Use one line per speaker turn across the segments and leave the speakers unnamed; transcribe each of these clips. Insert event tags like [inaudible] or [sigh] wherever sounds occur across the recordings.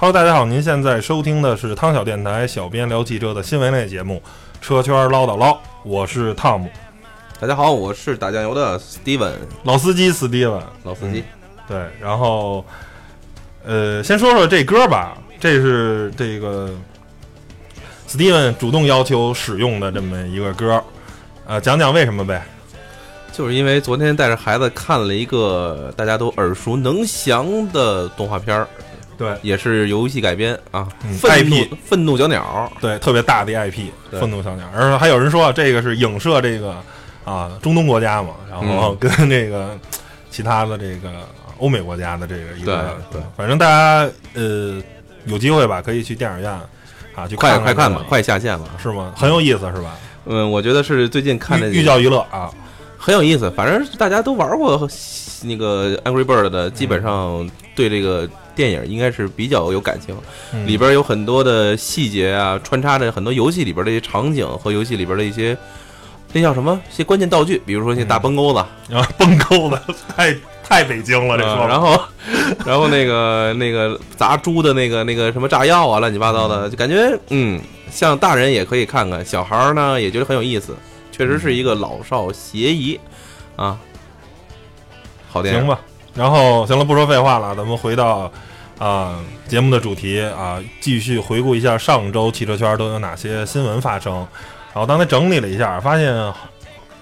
Hello，大家好，您现在收听的是汤小电台小编聊汽车的新闻类节目《车圈唠叨唠》，我是汤姆，
大家好，我是打酱油的 Steven
老司机 Steven，。
老司机。
对，然后呃，先说说这歌吧，这是这个 Steven 主动要求使用的这么一个歌，呃，讲讲为什么呗？
就是因为昨天带着孩子看了一个大家都耳熟能详的动画片儿，
对。
也是游戏改编啊，
嗯
愤怒
IP
愤怒小鸟，
对，特别大的 IP，愤怒小鸟，而且还有人说这个是影射这个啊中东国家嘛，然后
嗯。[laughs]
跟这个其他的这个欧美国家的这个一个，
对对。
反正大家呃有机会吧，可以去电影院啊去
快
看看
快看吧，快下线了。
是吗？很有意思是吧？
嗯，我觉得是最近看的
寓寓教于乐啊，
很有意思，反正大家都玩过那个 Angry Bird 的，基本上对这个电影应该是比较有感情。
嗯。
里边有很多的细节啊，穿插着很多游戏里边的一些场景和游戏里边的一些那叫什么？一些关键道具，比如说那些大崩钩子，
然后崩钩子 [laughs] 太太北京了，这说
然后然后那个那个砸猪的那个那个什么炸药啊，乱七八糟的，就感觉嗯，像大人也可以看看，小孩儿呢也觉得很有意思，确实是一个老少咸宜啊，好电影。
行吧，然后行了，不说废话了，咱们回到啊、节目的主题啊，继续回顾一下上周汽车圈都有哪些新闻发生。然后刚才整理了一下，发现，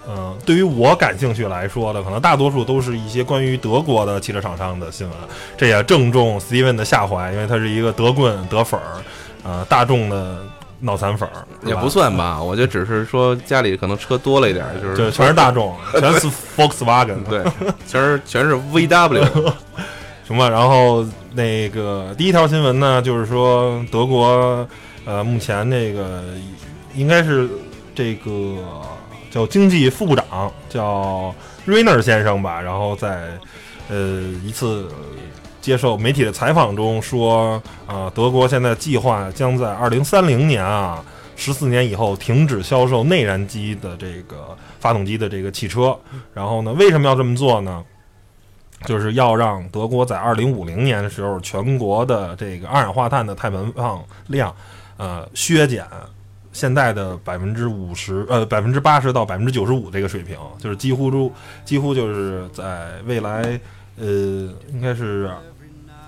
嗯、对于我感兴趣来说的，可能大多数都是一些关于德国的汽车厂商的新闻。这也正中 Steven 的下怀，因为他是一个德棍德粉儿，呃，大众的脑残粉儿，
也不算吧，我就只是说家里可能车多了一点儿，就是
就全是大众，全是 Volkswagen，[laughs]
对，全是全是 VW，[laughs]
行吧，然后那个第一条新闻呢，就是说德国呃目前那个应该是这个叫经济副部长叫瑞纳尔先生吧，然后在呃一次接受媒体的采访中说，啊、德国现在计划将在二零三零年啊。十四年以后停止销售内燃机的这个发动机的这个汽车，然后呢，为什么要这么做呢？就是要让德国在二零五零年的时候，全国的这个二氧化碳的碳排放量，呃，削减现在的百分之五十，呃，百分之八十到百分之九十五这个水平，就是几乎都几乎就是在未来，呃，应该是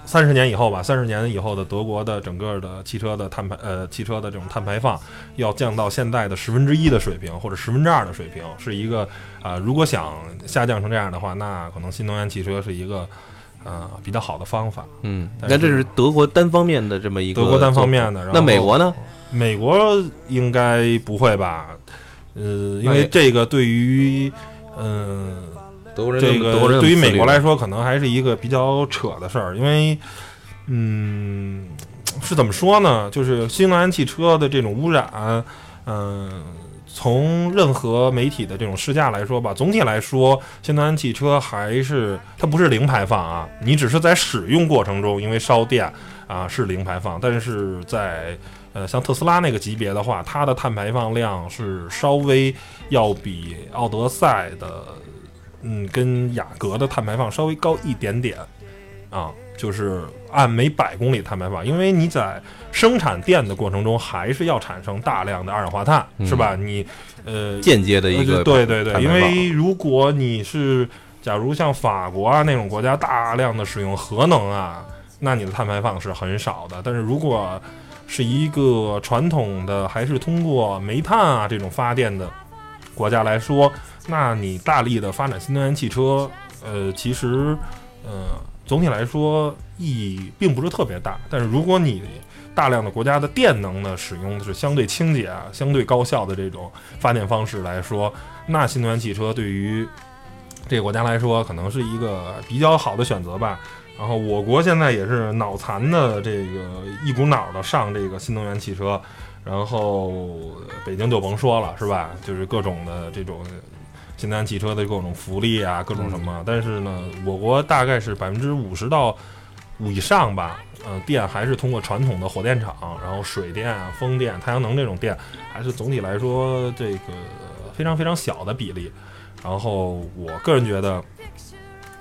三十年以后吧，三十年以后的德国的整个的汽车的碳排，呃，汽车的这种碳排放要降到现在的十分之一的水平或者十分之二的水平，是一个啊、如果想下降成这样的话，那可能新能源汽车是一个呃比较好的方法。
嗯，那这是德国单方面的这么一个
德国单方面的，然后
那美国呢？
美国应该不会吧？呃，因为这个对于嗯、
德国人
这个对于美国来
说，
说，可能还是一个比较扯的事儿，因为，嗯，是怎么说呢？就是新能源汽车的这种污染，嗯、从任何媒体的这种试驾来说吧，总体来说，新能源汽车还是它不是零排放啊，你只是在使用过程中因为烧电啊是零排放，但是在呃像特斯拉那个级别的话，它的碳排放量是稍微要比奥德赛的嗯，跟雅阁的碳排放稍微高一点点啊，就是按每百公里碳排放，因为你在生产电的过程中还是要产生大量的二氧化碳，
嗯
是吧？你呃，
间接的一个
呃对对对，因为如果你是假如像法国啊那种国家大量的使用核能啊，那你的碳排放是很少的。但是如果是一个传统的还是通过煤炭啊这种发电的国家来说，那你大力的发展新能源汽车，呃，其实呃总体来说意义并不是特别大。但是如果你大量的国家的电能呢，使用的是相对清洁啊、相对高效的这种发电方式来说，那新能源汽车对于这个国家来说，可能是一个比较好的选择吧。然后我国现在也是脑残的这个一股脑的上这个新能源汽车，然后北京就甭说了，是吧？就是各种的这种新能源汽车的各种福利啊，各种什么。但是呢，我国大概是百分之五十到五以上吧，呃，电还是通过传统的火电厂，然后水电啊、风电、太阳能这种电，还是总体来说这个非常非常小的比例。然后我个人觉得，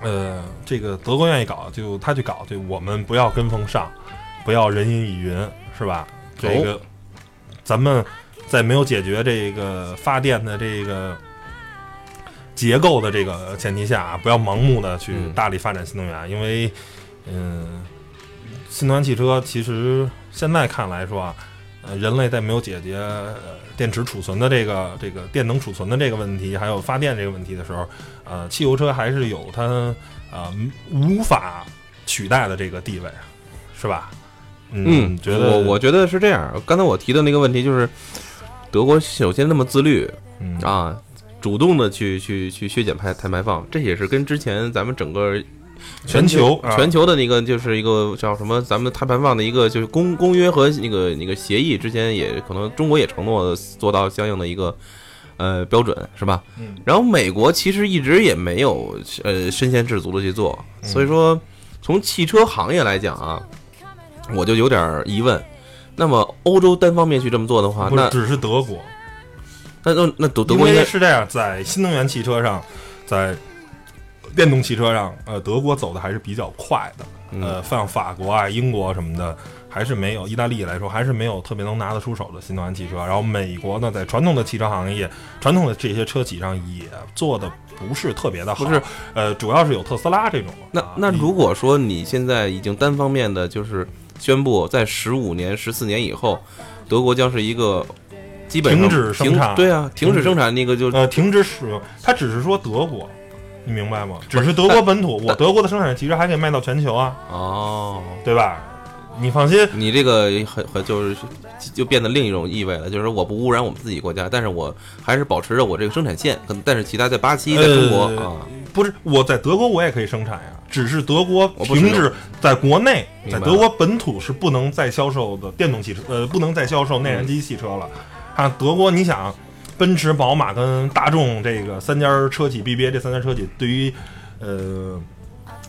呃，这个德国愿意搞，就他去搞，就我们不要跟风上，不要人云亦云，是吧？这个，咱们在没有解决这个发电的这个结构的这个前提下啊，不要盲目的去
嗯
大力发展新能源，因为，嗯，新能源汽车其实现在看来说啊，呃，人类在没有解决呃电池储存的这个这个电能储存的这个问题，还有发电这个问题的时候，呃，汽油车还是有它啊、无法取代的这个地位，是吧？
嗯，
觉得
我我觉得是这样。刚才我提的那个问题就是，德国首先那么自律
嗯
啊，主动的去去去削减排碳排放，这也是跟之前咱们整个
全球啊
全球的那个就是一个叫什么，咱们碳排放的一个就是公公约和那个那个协议之间也可能中国也承诺做到相应的一个呃标准是吧？
嗯
然后美国其实一直也没有呃身先士卒的去做，
嗯
所以说从汽车行业来讲啊，我就有点疑问。那么欧洲单方面去这么做的话，那
只是德国，
那那那德德国应该
为是这样，在新能源汽车上，在电动汽车上，呃，德国走的还是比较快的。
嗯
呃，像法国啊、英国什么的，还是没有意大利来说，还是没有特别能拿得出手的新能源汽车。然后美国呢，在传统的汽车行业、传统的这些车企上也做的不是特别的好。
不是，
呃，主要是有特斯拉这种。
那
啊
那如果说你现在已经单方面的就是宣布，在十五年、十四年以后，德国将是一个基本
停止生产。
对啊，停止生产那个就
呃停止使用，它只是说德国，你明白吗？只是德国本土，我德国的生产其实还可以卖到全球啊，
哦，
对吧？你放心，
你这个很很就是就变得另一种意味了，就是我不污染我们自己国家，但是我还是保持着我这个生产线，可能但是其他在巴西、在中国
呃
啊，
不是我在德国我也可以生产呀，只是德国停止在国内，在德国本土是不能再销售的电动汽车，呃，不能再销售内燃机汽车了。啊，德国你想，奔驰、宝马跟大众这个三家车企 BBA 这三家车企对于呃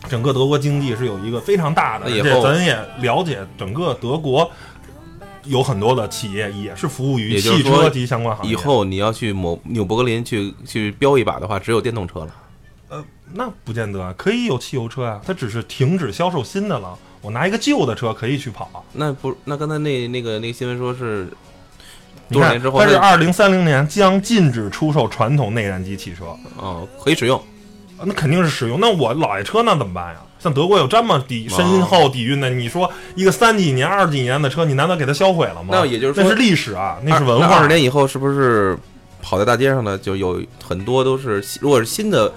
整个德国经济是有一个非常大的，
以后
且咱也了解整个德国。有很多的企业也是服务于汽车及相关行业。
以后你要去某纽伯格林去去飙一把的话，只有电动车了。
呃，那不见得啊，可以有汽油车啊，它只是停止销售新的了。我拿一个旧的车可以去跑，
那不，那刚才那那个那个新闻说是多少年之后，
它是
那
二零三零年将禁止出售传统内燃机汽车，
哦可以使用，
啊那肯定是使用。那我老爷车那怎么办呀？像德国有这么底深厚底蕴的，你说一个三几年、二十几年的车，你难道给它销毁了吗？
那也就是说
那是历史啊，那是文化。
二十年以后是不是跑在大街上的就有很多都是，如果是新的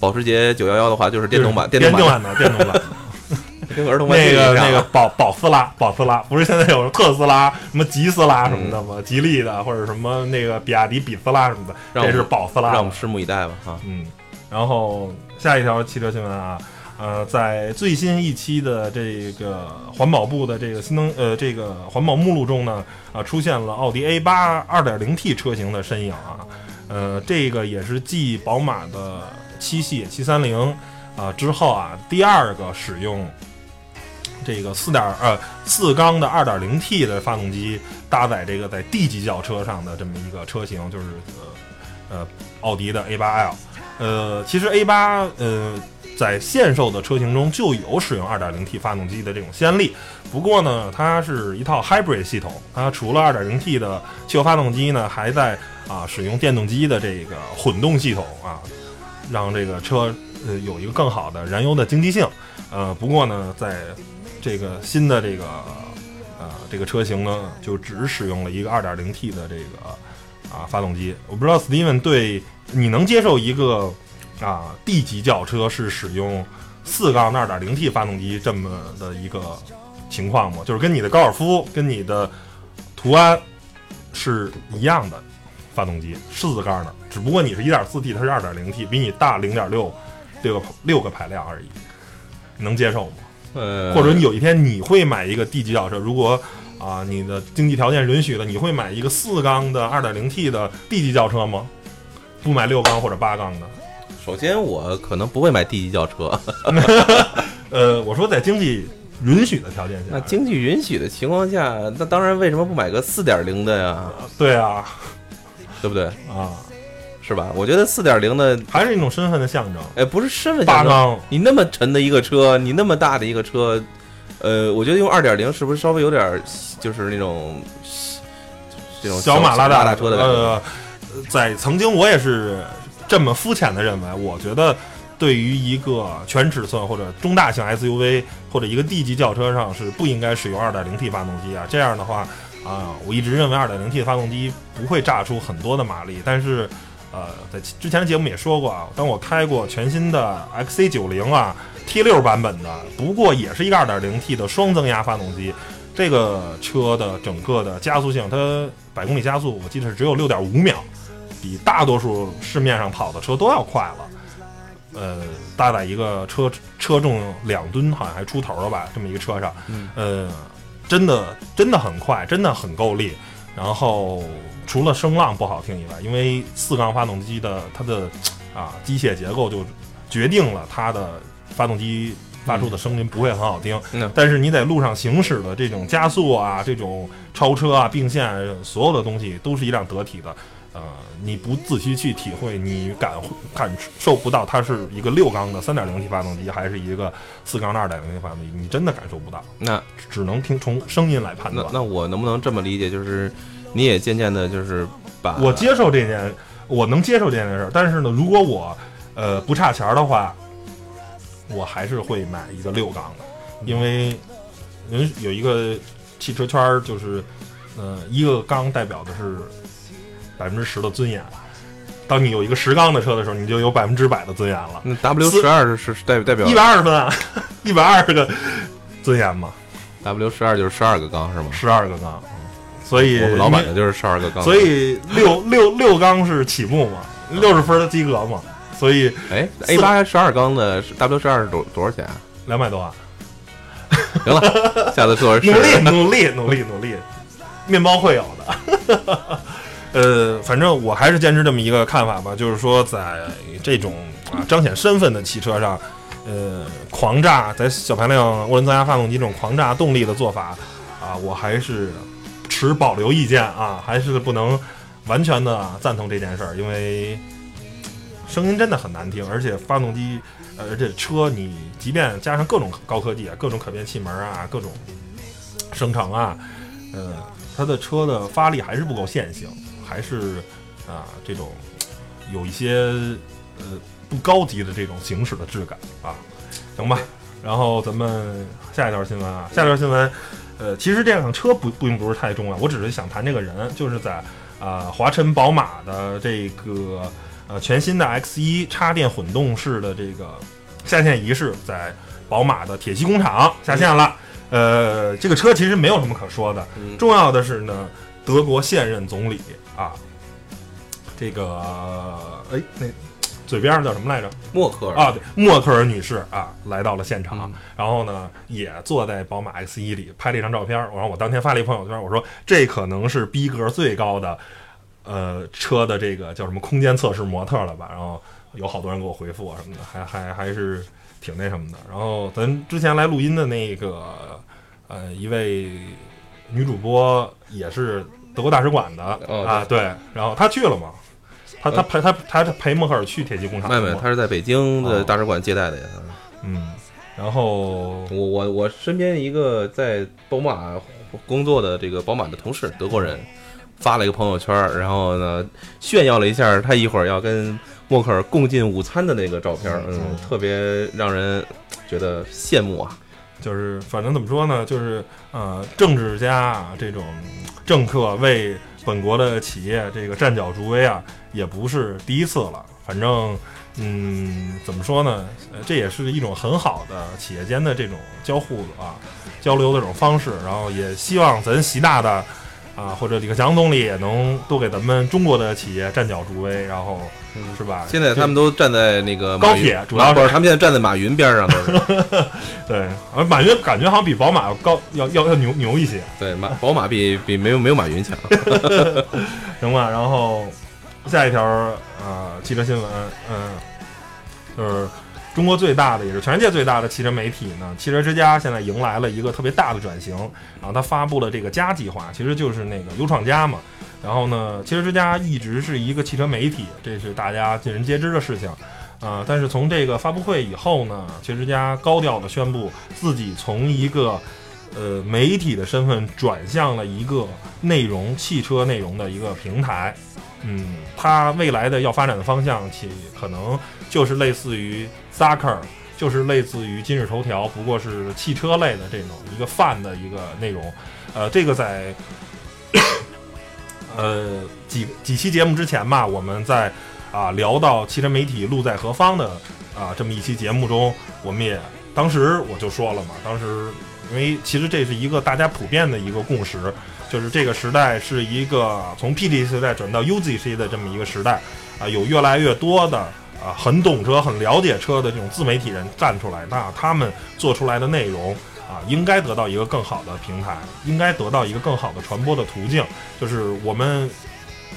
保时捷九幺幺的话，就是电动版，
电
动版
版的电动版的。[laughs]
跟儿童玩
那个那个保保斯拉，保斯拉不是现在有 [laughs] 特斯拉、什么吉斯拉什么的吗？吉利的或者什么那个比亚迪比斯拉什么的，这是保斯拉。
让我们拭目以待吧哈。
嗯，然后下一条汽车新闻啊，呃，在最新一期的这个环保部的这个新能呃这个环保目录中呢，啊、出现了奥迪 A 八 2.0T 车型的身影啊，呃，这个也是继宝马的七系七三零啊之后啊第二个使用。这个四点呃四缸的二点零 T 的发动机搭载这个在 D 级轿车上的这么一个车型，就是呃呃奥迪的 A 八 L。呃，其实 A 八呃在现售的车型中就有使用 2.0T 发动机的这种先例，不过呢，它是一套 hybrid 系统，它除了 2.0T 的汽油发动机呢，还在啊使用电动机的这个混动系统啊，让这个车呃有一个更好的燃油的经济性。呃，不过呢，在这个新的这个呃这个车型呢，就只使用了一个 2.0T 的这个啊发动机。我不知道 Steven 对你能接受一个啊 D 级轿车是使用四缸的 2.0T 发动机这么的一个情况吗？就是跟你的高尔夫跟你的途安是一样的发动机，四缸的，只不过你是一点四 T，它是二点零 T，比你大零点六个六个排量而已，你能接受吗？
呃，
或者你有一天你会买一个 D 级轿车，如果啊你的经济条件允许了，你会买一个四缸的二点零 T 的 D 级轿车吗？不买六缸或者八缸的？
首先我可能不会买 D 级轿车，[laughs]
呃，我说在经济允许的条件下，
那经济允许的情况下，那当然为什么不买个四点零的呀？
对啊
对不对？
啊，
是吧？我觉得四点零的，
还是一种身份的象征。
哎，不是身份象征，你那么沉的一个车，你那么大的一个车，呃，我觉得用二点零是不是稍微有点儿就是那种这种
小马拉
大
大
车的感觉？
呃，在曾经我也是这么肤浅的认为，我觉得对于一个全尺寸或者中大型 SUV 或者一个 D 级轿车上是不应该使用 2.0T 发动机啊。这样的话啊、我一直认为 2.0T 的发动机不会炸出很多的马力，但是。呃，在之前的节目也说过啊，当我开过全新的 XC90 啊 T 6版本的，不过也是一个 2.0T 的双增压发动机，这个车的整个的加速性，它百公里加速我记得是只有六点五秒，比大多数市面上跑的车都要快了。呃，搭载一个车车重两吨，好像还出头了吧，这么一个车上，
嗯
呃，真的真的很快，真的很够力。然后除了声浪不好听以外，因为四缸发动机的它的啊机械结构就决定了它的发动机发出的声音不会很好听。
嗯
但是你在路上行驶的这种加速啊、这种超车啊、并线，所有的东西都是一辆得体的。呃，你不仔细去体会，你感感受不到它是一个六缸的三点零 T 发动机，还是一个四缸的二点零 T 发动机，你真的感受不到，
那
只能听从声音来判断。
那那我能不能这么理解，就是你也渐渐的，就是把
我接受这件，我能接受这件事儿，但是呢，如果我呃不差钱儿的话，我还是会买一个六缸的，因为人有一个汽车圈儿，就是呃一个缸代表的是百分之十的尊严。当你有一个十缸的车的时候，你就有百分之百的尊严了，
那 W 十二是是代代表
一百二十分啊，[laughs] 一百二十个尊严嘛
，W 十二就是十二个缸是吗？
十二个缸，所以
我们老板的就是十二个缸，
所以六六六缸是起步嘛，六十分的及格嘛，所以
哎，A 八十二缸的 W 十二是多多少钱啊？
两百多万。
行了，[laughs] 下次做
努力努力努力努力，面包会有的。呃，反正我还是坚持这么一个看法吧，就是说在这种啊彰显身份的汽车上，呃，狂炸在小排量涡轮增压发动机这种狂炸动力的做法啊，我还是持保留意见啊，还是不能完全的赞同这件事儿，因为声音真的很难听，而且发动机，而且车你即便加上各种高科技啊，各种可变气门啊，各种生成啊，呃，它的车的发力还是不够线性，还是啊、这种有一些呃不高级的这种行驶的质感啊，行吧。然后咱们下一条新闻啊，下一条新闻，呃，其实这辆车不并不是太重要，我只是想谈这个人，就是在啊、华晨宝马的这个呃全新的 X 一插电混动式的这个下线仪式，在宝马的铁西工厂下线了。呃，这个车其实没有什么可说的，
嗯
重要的是呢，德国现任总理啊，这个哎那嘴边上叫什么来着？
默克尔
啊，对，默克尔女士啊来到了现场，
嗯
然后呢也坐在宝马 X 一里拍了一张照片。然后我当天发了一朋友圈，我说这可能是逼格最高的呃车的这个叫什么空间测试模特了吧？然后有好多人给我回复啊什么的，还还还是挺那什么的。然后咱之前来录音的那个呃一位女主播也是德国大使馆的、
哦
啊，对，然后他去了嘛。他他陪他他陪默克尔去铁骑工厂
妹妹，他是在北京的
哦
大使馆接待的呀。
嗯，然后
我我我身边一个在宝马工作的这个宝马的同事，德国人，发了一个朋友圈，然后呢炫耀了一下他一会儿要跟默克尔共进午餐的那个照片，嗯
嗯，
特别让人觉得羡慕啊。
就是反正怎么说呢，就是呃，政治家啊，这种政客为本国的企业这个站脚助威啊，也不是第一次了。反正，嗯，怎么说呢？这也是一种很好的企业间的这种交互啊、交流的这种方式。然后也希望咱习大大啊，或者李克强总理也能多给咱们中国的企业站脚助威，然后是吧？
现在他们都站在那个
高铁主要
是他们现在站在马云边上，都是 [laughs]
对，而马云感觉好像比宝马要高，要要要牛牛一些。
对马宝马比比没有没有马云强。[laughs]
行吧，然后下一条呃汽车新闻，嗯，就是中国最大的也是全世界最大的汽车媒体呢，汽车之家现在迎来了一个特别大的转型，然后它发布了这个家计划，其实就是那个优创家嘛，然后呢，汽车之家一直是一个汽车媒体，这是大家尽人皆知的事情。啊、但是从这个发布会以后呢，汽车之家高调的宣布自己从一个呃媒体的身份转向了一个内容汽车内容的一个平台。嗯，它未来的要发展的方向，其可能就是类似于 Zucker，就是类似于今日头条，不过是汽车类的这种一个泛的一个内容。呃，这个在 [coughs] 呃几几期节目之前吧，我们在啊聊到汽车媒体路在何方的啊这么一期节目中，我们也当时我就说了嘛，当时因为其实这是一个大家普遍的一个共识，就是这个时代是一个从 PT 时代转到 UZC 的这么一个时代啊，有越来越多的啊很懂车、很了解车的这种自媒体人站出来，那他们做出来的内容。啊，应该得到一个更好的平台，应该得到一个更好的传播的途径。就是我们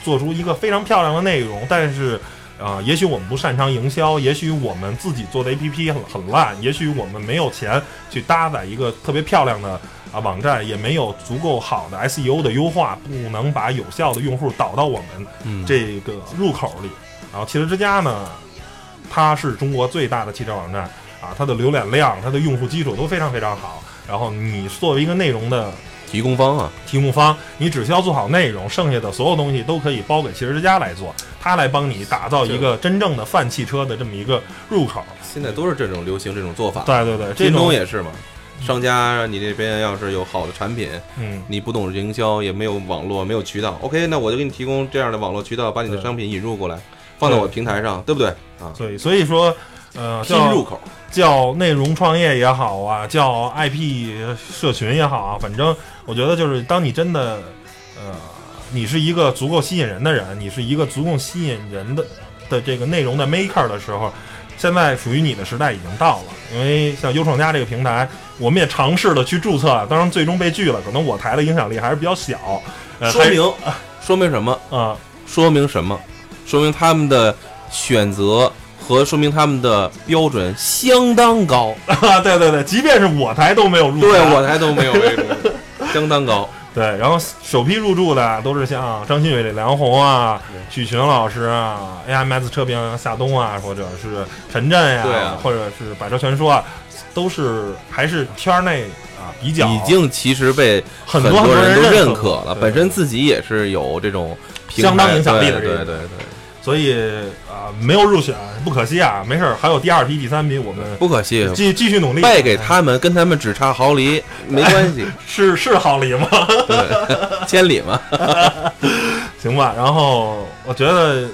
做出一个非常漂亮的内容，但是，啊、也许我们不擅长营销，也许我们自己做的 APP 很很烂，也许我们没有钱去搭载一个特别漂亮的啊网站，也没有足够好的 SEO 的优化，不能把有效的用户导到我们
嗯，
这个入口里。然后汽车之家呢，它是中国最大的汽车网站啊，它的浏览量、它的用户基础都非常非常好。然后你作为一个内容的
提供方啊，
提供方，你只需要做好内容，剩下的所有东西都可以包给汽车之家来做，他来帮你打造一个真正的泛汽车的这么一个入口。
现在都是这种流行这种做法。
对对对，这
京东
种
也是嘛，商家你这边要是有好的产品，
嗯
你不懂营销，也没有网络，没有渠道，OK，那我就给你提供这样的网络渠道，把你的商品引入过来，放到我平台上，对不对啊？
所以所以说，呃，
拼
叫
入口，
叫内容创业也好啊，叫 IP 社群也好啊，反正我觉得就是当你真的，呃，你是一个足够吸引人的人，你是一个足够吸引人的的这个内容的 maker 的时候，现在属于你的时代已经到了。因为像优创家这个平台，我们也尝试的去注册，当然最终被拒了，可能我台的影响力还是比较小，呃，
说明说明什么？[laughs]
啊、
说明什么？说明他们的选择和说明他们的标准相当高，[laughs]
啊，对对对，即便是我台都没有入
对我台都没有这种，相当高。[laughs]
对，然后首批入驻的都是像张新伟、梁红啊、许群老师啊、AMS 车评夏冬啊，或者是陈震呀、
对啊。
或者是百车全说啊，都是还是圈内啊比较
已经其实被
很
多
多人
人都认
可
可了，本身自己也是有这种
相当影响力的
对对对，
所以啊、没有入选不可惜啊，没事儿，还有第二批、第三批，我们
不可惜，
继继续努力。
败给他们，跟他们只差毫厘没关系，[laughs]
是是毫厘吗？[laughs]
对，千里吗。[laughs]
行吧，然后我觉得，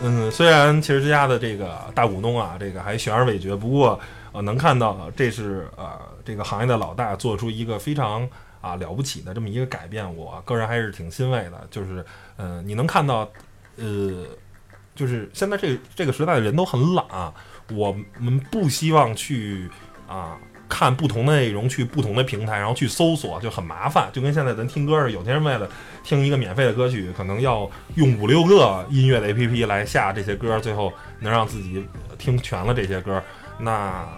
嗯，虽然汽车之家的这个大股东啊，这个还悬而未决，不过呃，能看到这是呃这个行业的老大做出一个非常啊了不起的这么一个改变，我个人还是挺欣慰的。就是呃，你能看到，呃，就是现在这个这个时代的人都很懒，我们不希望去啊。看不同的内容，去不同的平台，然后去搜索就很麻烦，就跟现在咱听歌似的，有些人为了听一个免费的歌曲，可能要用五六个音乐的 APP 来下这些歌，最后能让自己听全了这些歌，那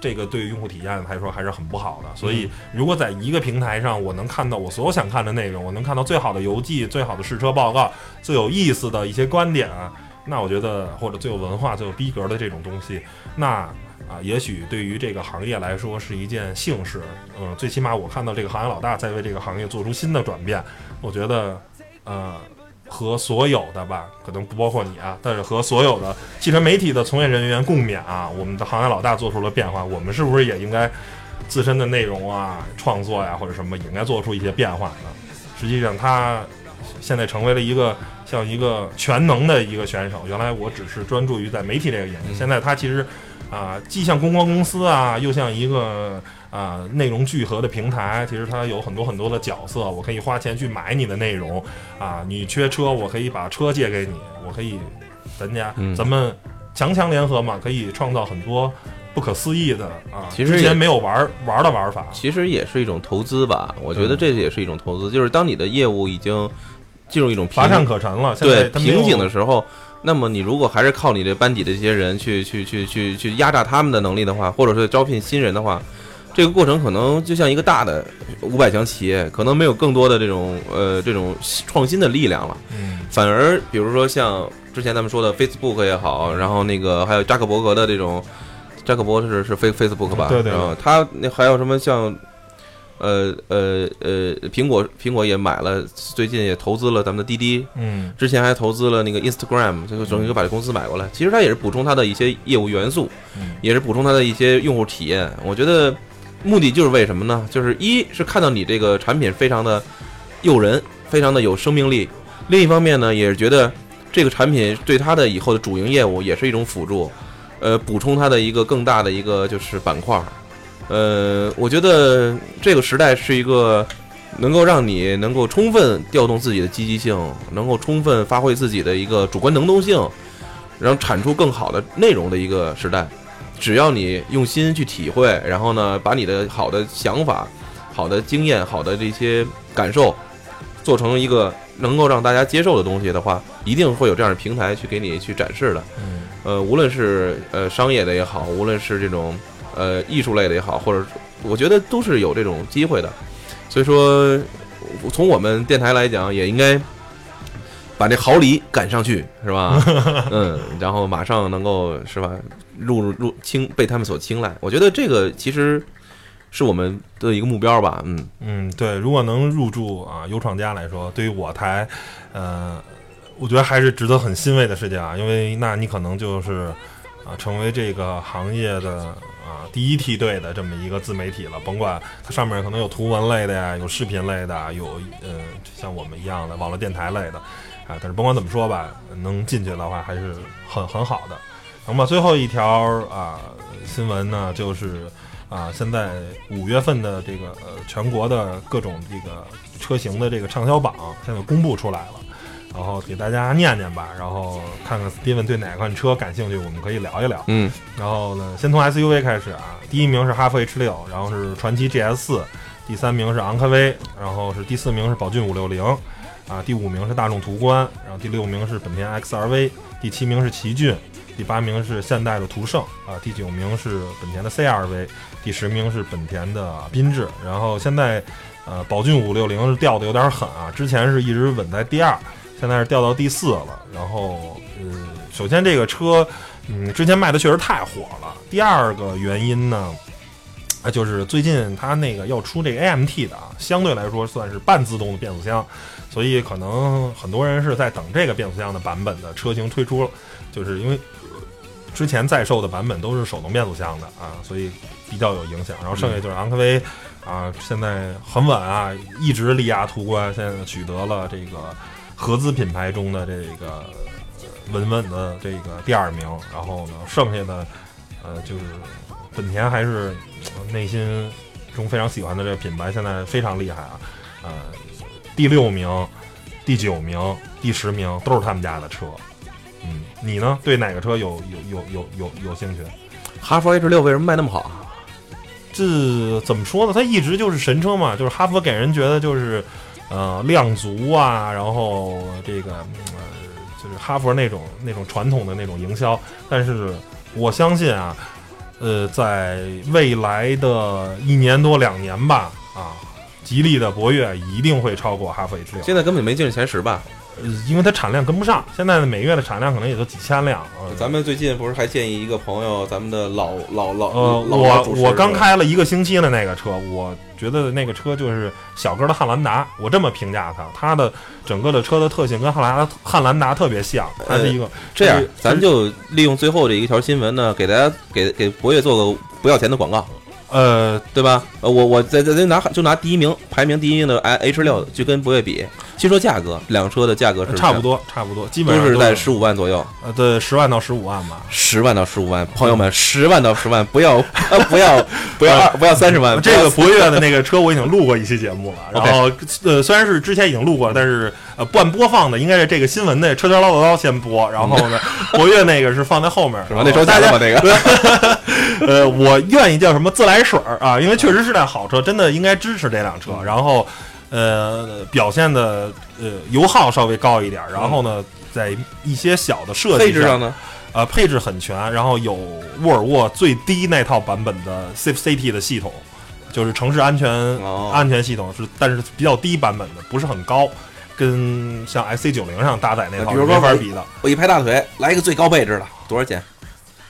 这个对于用户体验来说还是很不好的。所以，如果在一个平台上，我能看到我所有想看的内容，我能看到最好的游记、最好的试车报告、最有意思的一些观点啊，那我觉得或者最有文化、最有逼格的这种东西，那。啊，也许对于这个行业来说是一件幸事，嗯，最起码我看到这个行业老大在为这个行业做出新的转变，我觉得，呃，和所有的吧，可能不包括你啊，但是和所有的汽车媒体的从业人员共勉啊，我们的行业老大做出了变化，我们是不是也应该自身的内容啊、创作呀、或者什么，也应该做出一些变化呢？实际上，他现在成为了一个像一个全能的一个选手。原来我只是专注于在媒体这个领域，现在他其实啊、既像公关公司啊，又像一个啊、内容聚合的平台。其实它有很多很多的角色，我可以花钱去买你的内容啊。你缺车，我可以把车借给你，我可以咱家、
嗯
咱们强强联合嘛，可以创造很多不可思议的啊，
其实也
之前没有玩玩的玩法。
其实也是一种投资吧，我觉得
嗯
这也是一种投资，就是当你的业务已经进入一种
乏善可陈了，
对
它
瓶颈的时候，那么你如果还是靠你这班底的这些人去去去去去压榨他们的能力的话，或者是招聘新人的话，这个过程可能就像一个大的五百强企业，可能没有更多的这种呃这种创新的力量了，
嗯
反而比如说像之前咱们说的 Facebook 也好，然后那个还有扎克伯格的这种，扎克伯格是是 Face Facebook 吧？
对对对
然后他那还有什么像。呃呃呃，苹果苹果也买了，最近也投资了咱们的滴滴，
嗯
之前还投资了那个 Instagram，这个等于把这公司买过来。其实它也是补充它的一些业务元素，
嗯
也是补充它的一些用户体验。我觉得目的就是为什么呢？就是一是看到你这个产品非常的诱人，非常的有生命力；另一方面呢，也是觉得这个产品对它的以后的主营业务也是一种辅助，呃，补充它的一个更大的一个就是板块儿。呃，我觉得这个时代是一个能够让你能够充分调动自己的积极性，能够充分发挥自己的一个主观能动性，然后产出更好的内容的一个时代。只要你用心去体会，然后呢，把你的好的想法、好的经验、好的这些感受，做成一个能够让大家接受的东西的话，一定会有这样的平台去给你去展示的。呃，无论是呃商业的也好，无论是这种呃艺术类的也好，或者我觉得都是有这种机会的。所以说，从我们电台来讲，也应该把这毫厘赶上去，是吧？[laughs] 嗯，然后马上能够是吧入入入青被他们所青睐。我觉得这个其实是我们的一个目标吧。嗯，
嗯，对，如果能入驻啊优创家来说，对于我台，呃，我觉得还是值得很欣慰的事情啊，因为那你可能就是啊成为这个行业的啊第一梯队的这么一个自媒体了，甭管它上面可能有图文类的呀，有视频类的，有呃像我们一样的网络电台类的啊，但是甭管怎么说吧，能进去的话还是很很好的。那么最后一条啊新闻呢，就是啊，现在五月份的这个呃全国的各种这个车型的这个畅销榜现在公布出来了，然后给大家念念吧，然后看看 Steven 对哪款车感兴趣，我们可以聊一聊。
嗯，
然后呢，先从 SUV 开始啊，第一名是哈弗 H 六，然后是传祺 GS 四，第三名是昂科威，然后是第四名是宝骏五六零，啊，第五名是大众途观，然后第六名是本田 XRV，第七名是奇骏，第八名是现代的途胜，啊，第九名是本田的 CRV，第十名是本田的缤智，然后现在，呃，宝骏五六零是掉的有点狠啊，之前是一直稳在第二，现在是掉到第四了。然后，嗯，首先这个车，嗯，之前卖的确实太火了。第二个原因呢，啊，就是最近它那个要出这个 AMT 的啊，相对来说算是半自动的变速箱，所以可能很多人是在等这个变速箱的版本的车型推出，就是因为之前在售的版本都是手动变速箱的啊，所以比较有影响。然后剩下就是昂科威啊，现在很稳啊，一直力压途观，现在取得了这个合资品牌中的这个稳稳的这个第二名。然后呢，剩下的呃就是本田还是内心中非常喜欢的这个品牌，现在非常厉害啊，呃，第六名、第九名、第十名都是他们家的车。嗯，你呢？对哪个车有有有有有有兴趣？
哈弗 H 六为什么卖那么好？
这怎么说呢？它一直就是神车嘛，就是哈弗给人觉得就是，呃，量足啊，然后这个，呃，就是哈佛那种那种传统的那种营销。但是我相信啊，呃，在未来的一年多两年吧，啊，吉利的博越一定会超过哈弗 H 六。
现在根本没进入前十吧？
呃因为它产量跟不上，现在的每月的产量可能也就几千辆。呃
咱们最近不是还建议一个朋友，咱们的老老老
呃，
老
我我刚开了一个星期的那个车，我觉得那个车就是小哥的汉兰达，我这么评价它，它的整个的车的特性跟汉兰达汉兰达特别像，它是一个、
这样
是，
咱就利用最后这一条新闻呢，给大家给给博越做个不要钱的广告，
呃
对吧？呃，我我再再再拿就拿第一名排名第一名的 H 六就跟博越比，先说价格，两车的价格是
差不多差不多，基本上都
是在十五万左右，
呃对十万到十五万吧。
十万到十五万，朋友们，十万到十万，不要呃 [laughs] 不要不要不要三十万，
这个博越的那个车我已经录过一期节目了，[laughs] 然后呃虽然是之前已经录过了，但是呃不按播放的应该是这个新闻的车圈唠叨叨先播，然后呢博越那个是放在后面，[laughs]
是吧？那时候
大家
大家把那个
呃，我愿意叫什么自来水儿啊，因为确实是辆好车，真的应该支持这辆车。然后，呃，表现的呃油耗稍微高一点儿，然后呢，在一些小的设计
配置上呢，
呃，配置很全，然后有沃尔沃最低那套版本的 Safe City 的系统，就是城市安全、
哦
安全系统是，但是比较低版本的，不是很高，跟像 S C 九零上搭载那套是
比如说我
没法比的。
我一拍大腿，来一个最高配置的，多少钱？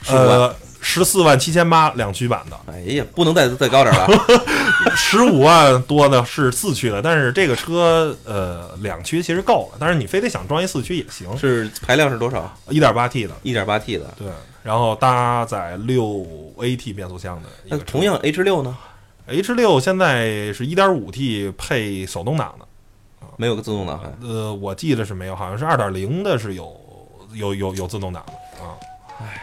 呃，十四万七千八两驱版的，
哎呀，不能再再高点了。[laughs]
十五万多的是四驱的，但是这个车呃两驱其实够了，但是你非得想装一四驱也行，
是排量是多少？
一点八 T 的，
一点八 T 的。
对，然后搭载六 AT 变速箱的。
那同样 H 六呢
？H 六现在是一点五 T 配手动挡的，
没有个自动挡。
呃，我记得是没有，好像是二点零的是有有有有自动挡的啊。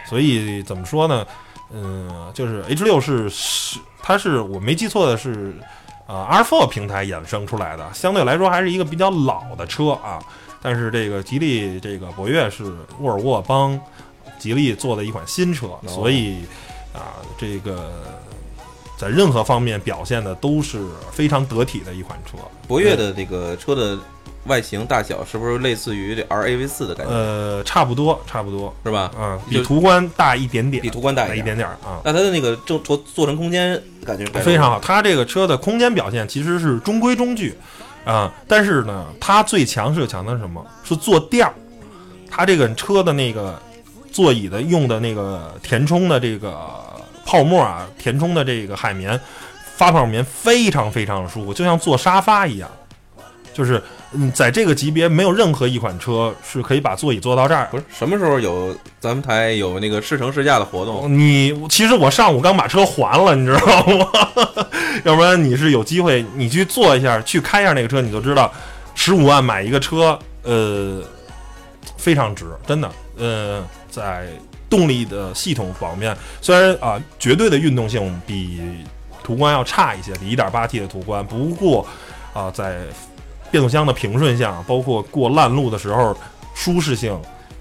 所以怎么说呢？嗯、就是 H 六是是它是我没记错的是，呃，R4 平台衍生出来的，相对来说还是一个比较老的车啊。但是这个吉利这个博越是沃尔沃帮吉利做的一款新车，所以啊，这个在任何方面表现的都是非常得体的一款车。
博越的这个车的外形大小是不是类似于这 RAV 四的感觉？
呃，差不多，差不多，
是吧？
嗯，比
就
途观大一点点，
比途观大一点
点啊，
那它的那个正做做成空间感觉
非常好。它这个车的空间表现其实是中规中矩啊，但是呢，它最强是强的是什么？是坐垫儿。它这个车的那个座椅的用的那个填充的这个泡沫啊，填充的这个海绵发泡棉非常非常舒服，就像坐沙发一样。就是嗯，在这个级别，没有任何一款车是可以把座椅坐到这儿
不是什么时候有咱们台有那个试乘试驾的活动？
你其实我上午刚把车还了，你知道吗？[laughs] 要不然你是有机会，你去坐一下，去开一下那个车，你就知道，十五万买一个车，呃，非常值，真的。呃，在动力的系统方面，虽然啊、绝对的运动性比途观要差一些，比 1.8T 的途观，不过啊、在变速箱的平顺性，包括过烂路的时候，舒适性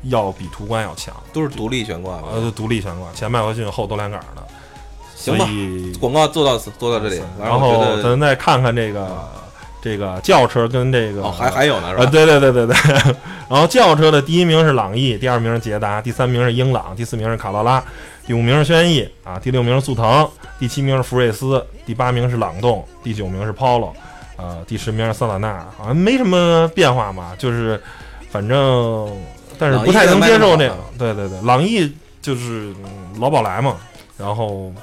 要比途观要强。
都是独立悬挂吧？
呃，独立悬挂，前麦弗逊后多连杆的，
行吧
所以
广告做到，做到这里。
然
后
咱再看看这个这个轿车跟这个
哦，还还有呢，是
啊，
吧？
对对对对对。[laughs] 然后轿车的第一名是朗逸，第二名是捷达，第三名是英朗，第四名是卡罗拉，第五名是轩逸啊，第六名是速腾，第七名是福睿斯，第八名是朗动，第九名是 Polo，呃，第十名是桑塔纳，好像没什么变化嘛，就是反正但是不太能接受那个对对对，朗逸就是嗯老宝来嘛，然后。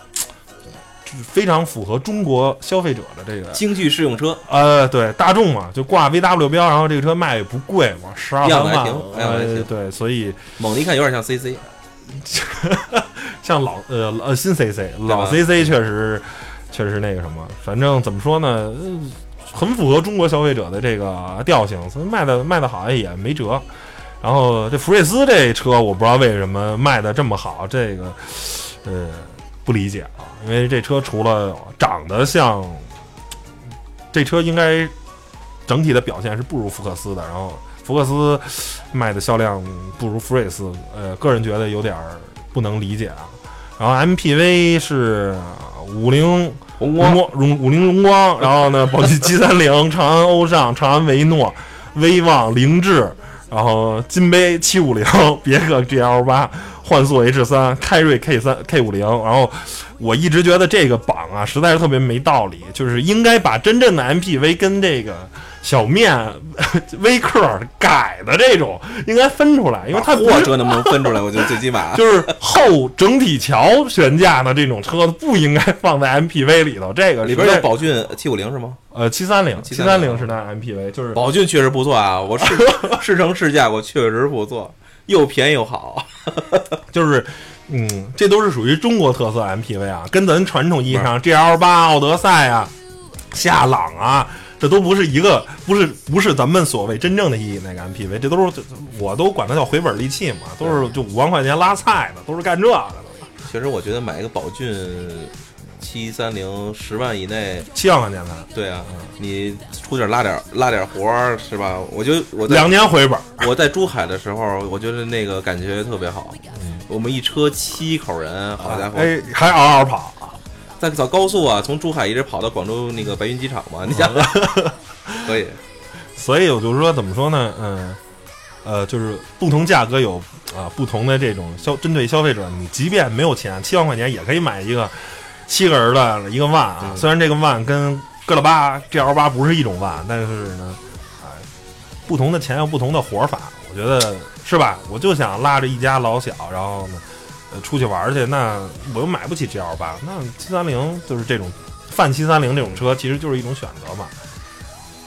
就是非常符合中国消费者的这个
京剧试用车，
呃，对，大众嘛，就挂 VW 标，然后这个车卖也不贵嘛，十二三万
样还行，
对，所以
猛的一看有点像 CC，[laughs]
像老呃呃新 CC 老 CC 确实确实那个什么，反正怎么说呢，呃很符合中国消费者的这个调性，所以卖的卖的好也没辙。然后这福睿斯这车，我不知道为什么卖的这么好，这个呃不理解啊，因为这车除了长得像，这车应该整体的表现是不如福克斯的，然后福克斯卖的销量不如福睿斯，呃，个人觉得有点不能理解啊。然后 MPV 是五菱
红
荣光、荣五菱荣光，[laughs] 然后呢，宝骏七三零、长安欧尚、长安维诺、威旺、凌志，然后金杯七五零、别克 GL 八、幻速 H 三、凯瑞 K 三 K 五零，然后我一直觉得这个榜啊实在是特别没道理，就是应该把真正的 MPV 跟这个小面 [laughs] 威克改的这种应该分出来，因为它
货车能不能分出来？我觉得最起码 [laughs]
就是后整体桥悬架的这种车不应该放在 MPV 里头，这个
里边有宝骏七五零是吗？
呃七三零七
730
三零是那 MPV，就是
宝骏确实不错啊，我试 [laughs] 试乘试驾过，确实不错，又便宜又好。[laughs]
就是嗯，这都是属于中国特色 MPV 啊，跟咱传统意义上 GL 八、奥德赛啊、夏朗啊。这都不是一个，不是不是咱们所谓真正的意义那个 MPV，这都是我都管它叫回本利器嘛，都是就五万块钱拉菜的，都是干这个的。
其实，我觉得买一个宝骏七三零十万以内，
七万块钱吧。
对啊，你出点拉点拉点活儿是吧？我就我在
两年回本，
我在珠海的时候，我觉得那个感觉特别好。嗯。我们一车七口人，好家伙，
哎，还嗷嗷跑，
在走高速啊，从珠海一直跑到广州那个白云机场嘛，[laughs] 你想，可以，
所以我就说怎么说呢？嗯，呃，就是不同价格有啊、不同的这种消针对消费者，你即便没有钱，七万块钱也可以买一个七个人的一个万啊，
嗯
虽然这个万跟哥老八 G L 八不是一种万，但是呢，啊，不同的钱有不同的活法，我觉得是吧？我就想拉着一家老小，然后呢，呃，出去玩去，那我又买不起 G L 八，那七三零就是这种泛七三零这种车，其实就是一种选择嘛。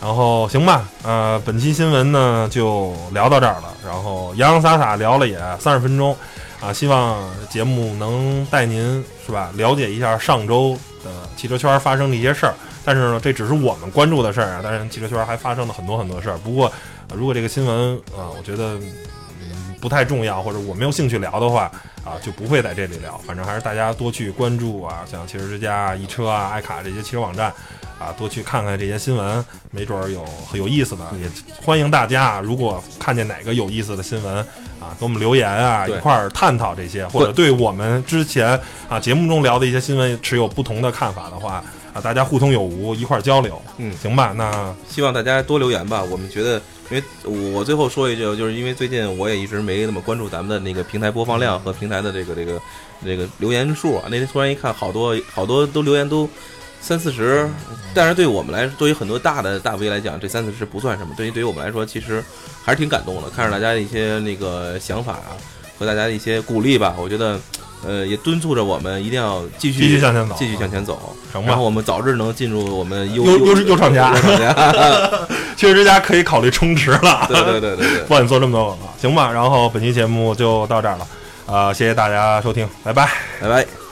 然后行吧，呃，本期新闻呢就聊到这儿了，然后洋洋洒洒聊了也三十分钟，啊，希望节目能带您是吧了解一下上周的汽车圈发生的一些事儿。但是呢，这只是我们关注的事儿啊，当然汽车圈还发生了很多很多事儿。不过，如果这个新闻啊、我觉得嗯不太重要，或者我没有兴趣聊的话啊，就不会在这里聊。反正还是大家多去关注啊，像汽车之家、易车啊、爱卡这些汽车网站啊，多去看看这些新闻，没准儿有很有意思的。也欢迎大家啊，如果看见哪个有意思的新闻啊，给我们留言啊，一块儿探讨这些，或者对我们之前啊节目中聊的一些新闻持有不同的看法的话啊，大家互通有无，一块儿交流。
嗯
行吧，那
希望大家多留言吧。我们觉得，因为我最后说一句，就是因为最近我也一直没那么关注咱们的那个平台播放量和平台的这个这个这个留言数啊。那天突然一看，好多好多都留言都三四十，但是对我们来说，对于很多大的大 V 来讲，这三四十不算什么。对于对于我们来说，其实还是挺感动的，看着大家的一些那个想法啊，和大家的一些鼓励吧。我觉得，呃，也敦促着我们一定要继续
继续向前走
继续向前走。然后。我们早日能进入我们优
优优优创家
优创
家。[laughs] 可以考虑充值了。
对对对对对，[laughs]
不管你做这么多广告，行吧。然后本期节目就到这儿了，呃，谢谢大家收听，拜拜。
拜拜。